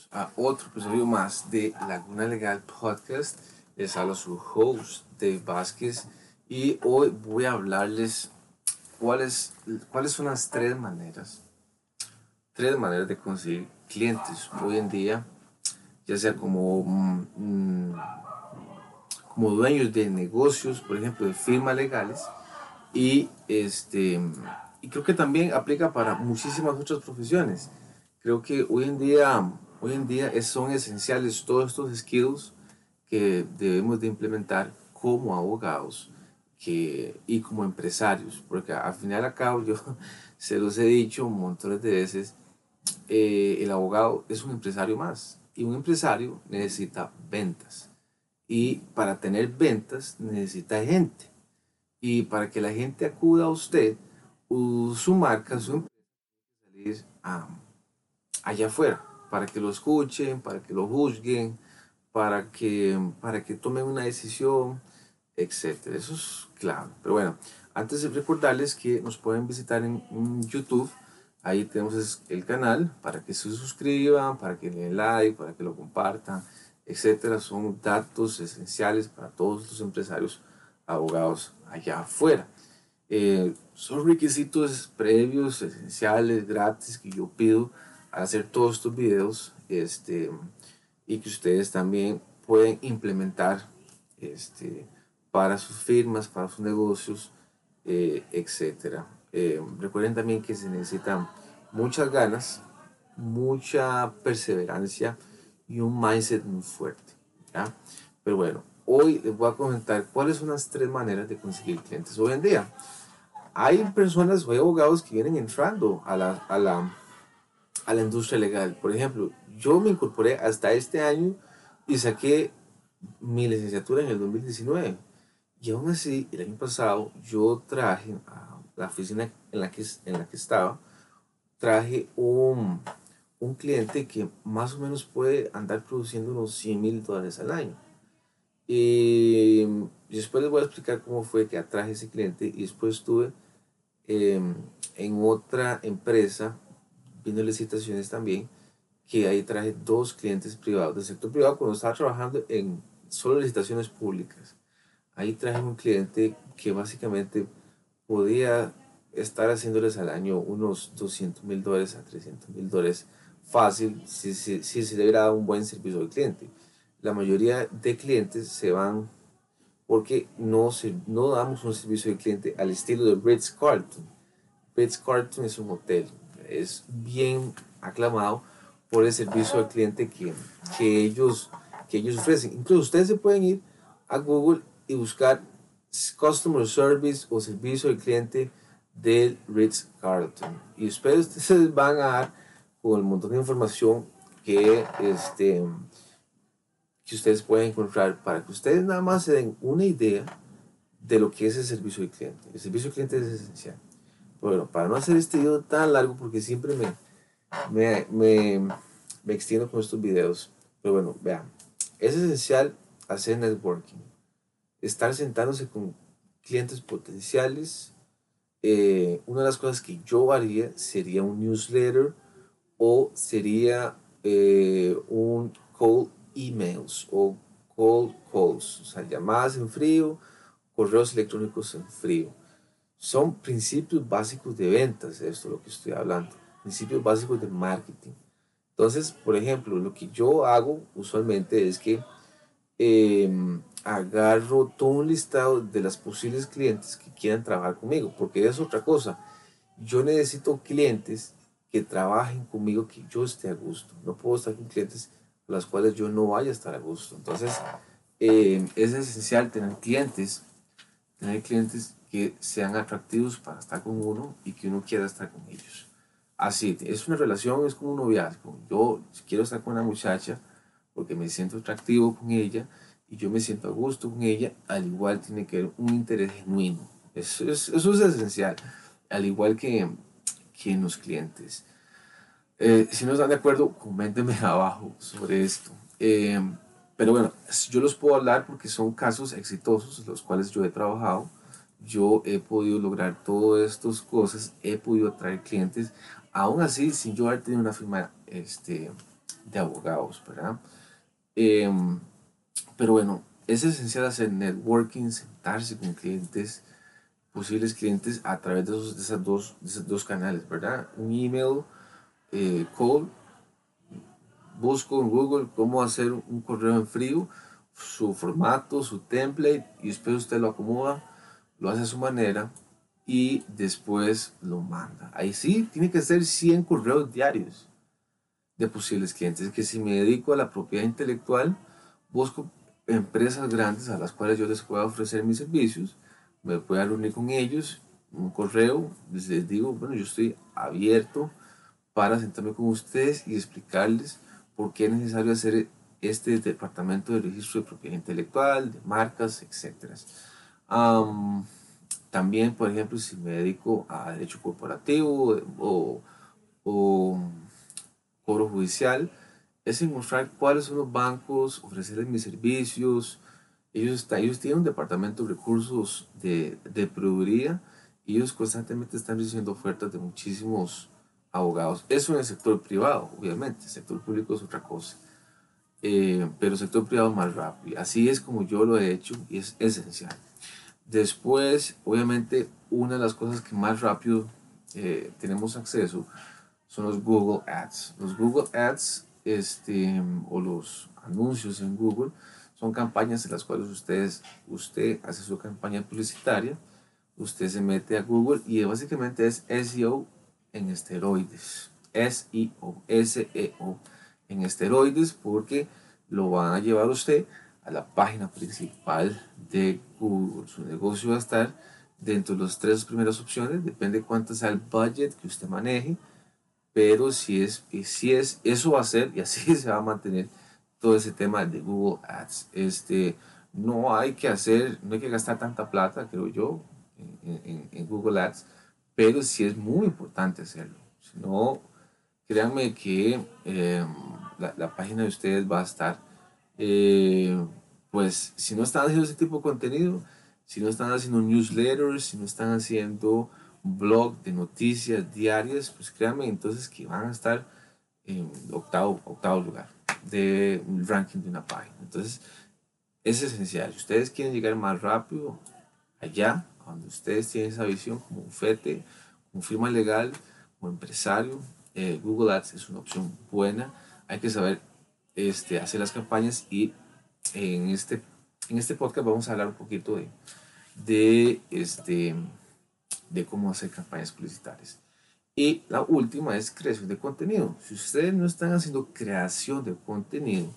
bienvenidos a otro episodio más de Laguna Legal Podcast. Les hablo su host, Dave Vázquez, y hoy voy a hablarles cuáles, cuáles son las tres maneras, tres maneras de conseguir clientes hoy en día, ya sea como, mm, como dueños de negocios, por ejemplo, de firmas legales, y, este, y creo que también aplica para muchísimas otras profesiones creo que hoy en día, hoy en día son esenciales todos estos skills que debemos de implementar como abogados que, y como empresarios, porque al final a yo se los he dicho montones de veces, eh, el abogado es un empresario más. Y un empresario necesita ventas. Y para tener ventas necesita gente. Y para que la gente acuda a usted, su marca, su empresa, salir a allá afuera, para que lo escuchen, para que lo juzguen, para que, para que tomen una decisión, etc. Eso es clave. Pero bueno, antes de recordarles que nos pueden visitar en, YouTube. Ahí tenemos el canal para que se suscriban, para que le den like, para que lo compartan, etcétera. Son datos esenciales para todos los empresarios abogados allá afuera. Eh, son requisitos previos, esenciales, gratis que yo pido hacer todos estos videos este, y que ustedes también pueden implementar este, para sus firmas, para sus negocios, eh, etc. Eh, recuerden también que se necesitan muchas ganas, mucha perseverancia y un mindset muy fuerte. ¿ya? Pero bueno, hoy les voy a comentar cuáles son las tres maneras de conseguir clientes hoy en día. Hay personas o abogados que vienen entrando a la, a la a la industria legal. Por ejemplo, yo me incorporé hasta este año y saqué mi licenciatura en el 2019. Y aún así, el año pasado yo traje a la oficina en la que, en la que estaba, traje un, un cliente que más o menos puede andar produciendo unos 100 mil dólares al año. Y después les voy a explicar cómo fue que atraje ese cliente y después estuve em, en otra empresa viendo licitaciones también, que ahí traje dos clientes privados del sector privado cuando estaba trabajando en solo licitaciones públicas. Ahí traje un cliente que básicamente podía estar haciéndoles al año unos 200 mil dólares a 300 mil dólares fácil si, si, si se le hubiera dado un buen servicio al cliente. La mayoría de clientes se van porque no, se, no damos un servicio al cliente al estilo de Ritz Carlton. Ritz Carlton es un hotel, es bien aclamado por el servicio al cliente que, que, ellos, que ellos ofrecen. Incluso ustedes se pueden ir a Google y buscar Customer Service o servicio al cliente del Ritz Carlton. Y ustedes van a dar con el montón de información que, este, que ustedes pueden encontrar para que ustedes nada más se den una idea de lo que es el servicio al cliente. El servicio al cliente es esencial. Bueno, para no hacer este video tan largo, porque siempre me, me, me, extiendo con estos videos. Pero bueno, vean, es esencial hacer networking. Estar sentándose con clientes potenciales. Eh, una de las cosas que yo haría sería un newsletter o sería eh, un call emails o call calls, o sea, llamadas en frío, correos electrónicos en frío. Son principios básicos de ventas, esto es lo que estoy hablando, principios básicos de marketing. Entonces, por ejemplo, lo que yo hago usualmente es que em, agarro todo un listado de las posibles clientes que quieran trabajar conmigo, porque es otra cosa. Yo necesito clientes que trabajen conmigo, que yo esté a gusto. No puedo estar con clientes con los cuales yo no vaya a estar a gusto. Entonces, em, es esencial tener clientes, tener clientes que sean atractivos para estar con uno y que uno quiera estar con ellos. Así, es una relación, es como un noviazgo. Yo quiero estar con una muchacha porque me siento atractivo con ella y yo me siento a gusto con ella, al igual tiene que haber un interés genuino. Eso es, eso es esencial, al igual que, que en los clientes. Eh, si no están de acuerdo, coméntenme abajo sobre esto. Eh, pero bueno, yo los puedo hablar porque son casos exitosos, los cuales yo he trabajado yo he podido lograr todas estas cosas, he podido atraer clientes, aún así sin yo haber tenido una firma este, de abogados, ¿verdad? Em, pero bueno, es esencial hacer networking, sentarse con clientes, posibles clientes a través de esos, esas dos, de esos dos canales, ¿verdad? Un email, eh, call, busco en Google cómo hacer un correo en frío, su formato, su template, y después usted lo acomoda, lo hace a su manera y después lo manda. Ahí sí, tiene que ser 100 correos diarios de posibles clientes. Que si me dedico a la propiedad intelectual, busco empresas grandes a las cuales yo les pueda ofrecer mis servicios, me pueda reunir con ellos, un correo, les digo, bueno, yo estoy abierto para sentarme con ustedes y explicarles por qué es necesario hacer este departamento de registro de propiedad intelectual, de marcas, etc. también, por ejemplo, si me dedico a derecho corporativo o, o cobro judicial, es mostrar cuáles son los bancos, ofrecerles mis servicios. Ellos, ellos tienen un departamento de recursos de, de proveeduría y ellos constantemente están recibiendo ofertas de muchísimos abogados. Eso en el sector privado, obviamente. El sector público es otra cosa. Eh, pero el sector privado más rápido. Así es como yo lo he hecho y es esencial. Después, obviamente, una de las cosas que más rápido eh, tenemos acceso son los Google Ads. Los Google Ads este, o los anuncios en Google son campañas en las cuales ustedes, usted hace su campaña publicitaria, usted se mete a Google y básicamente es SEO en esteroides. SEO, SEO en esteroides porque lo van a llevar usted a la página principal de. Su negocio va a estar dentro de las tres primeras opciones, depende cuánto sea el budget que usted maneje pero si es, si es, eso va a ser y así se va a mantener todo ese tema de Google Ads. Este, no hay que hacer, no hay que gastar tanta plata, creo yo, en, en, Google Ads, pero sí es muy importante hacerlo. Si no, créanme que em, la, la, página de ustedes va a estar, eh, pues, si no están haciendo ese tipo de contenido, si no están haciendo newsletters, si no están haciendo blog de noticias diarias, pues créanme entonces que van a estar en octavo, octavo lugar de ranking de una página. Entonces, es esencial. Si ustedes quieren llegar más rápido allá, donde ustedes tienen esa visión como un FETE, como firma legal, como empresario, eh, Google Ads es una opción buena. Hay que saber este, hacer las campañas y en este, en este podcast vamos a hablar un poquito de, de este, de cómo hacer campañas publicitarias. Y la última es creación de contenido. Si ustedes no están haciendo creación de contenido,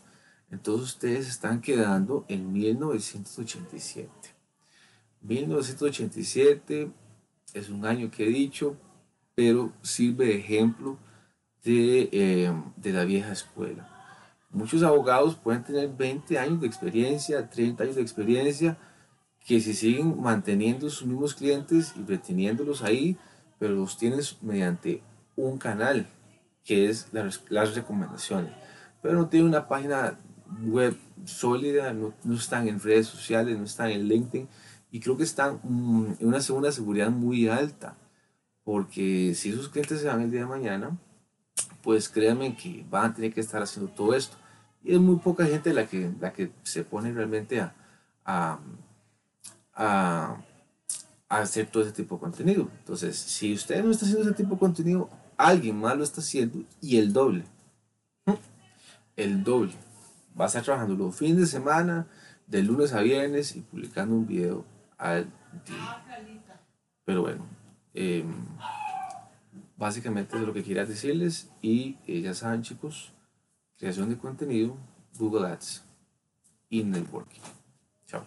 entonces ustedes están quedando en 1987. 1987 es un año que he dicho, pero sirve de ejemplo de, eh, de la vieja escuela. Muchos abogados pueden tener 20 años de experiencia, 30 años de experiencia, que si siguen manteniendo sus mismos clientes y reteniéndolos ahí, pero los tienes mediante un canal, que es las, recomendaciones. Pero no tienen una página web sólida, no, están en redes sociales, no están en LinkedIn, y creo que están mm, en una segunda seguridad muy alta, porque si esos clientes se van el día de mañana, pues créanme que van a tener que estar haciendo todo esto. Y es muy poca gente la que, la que se pone realmente a, a a, hacer todo ese tipo de contenido. Entonces, si usted no está haciendo ese tipo de contenido, alguien más lo está haciendo y el doble. El doble. Va a estar trabajando los fines de semana, de lunes a viernes y publicando un video al día. Pero bueno, em, básicamente es lo que quería decirles y eh, ya saben chicos, creación de contenido, Google Ads y networking. Chao.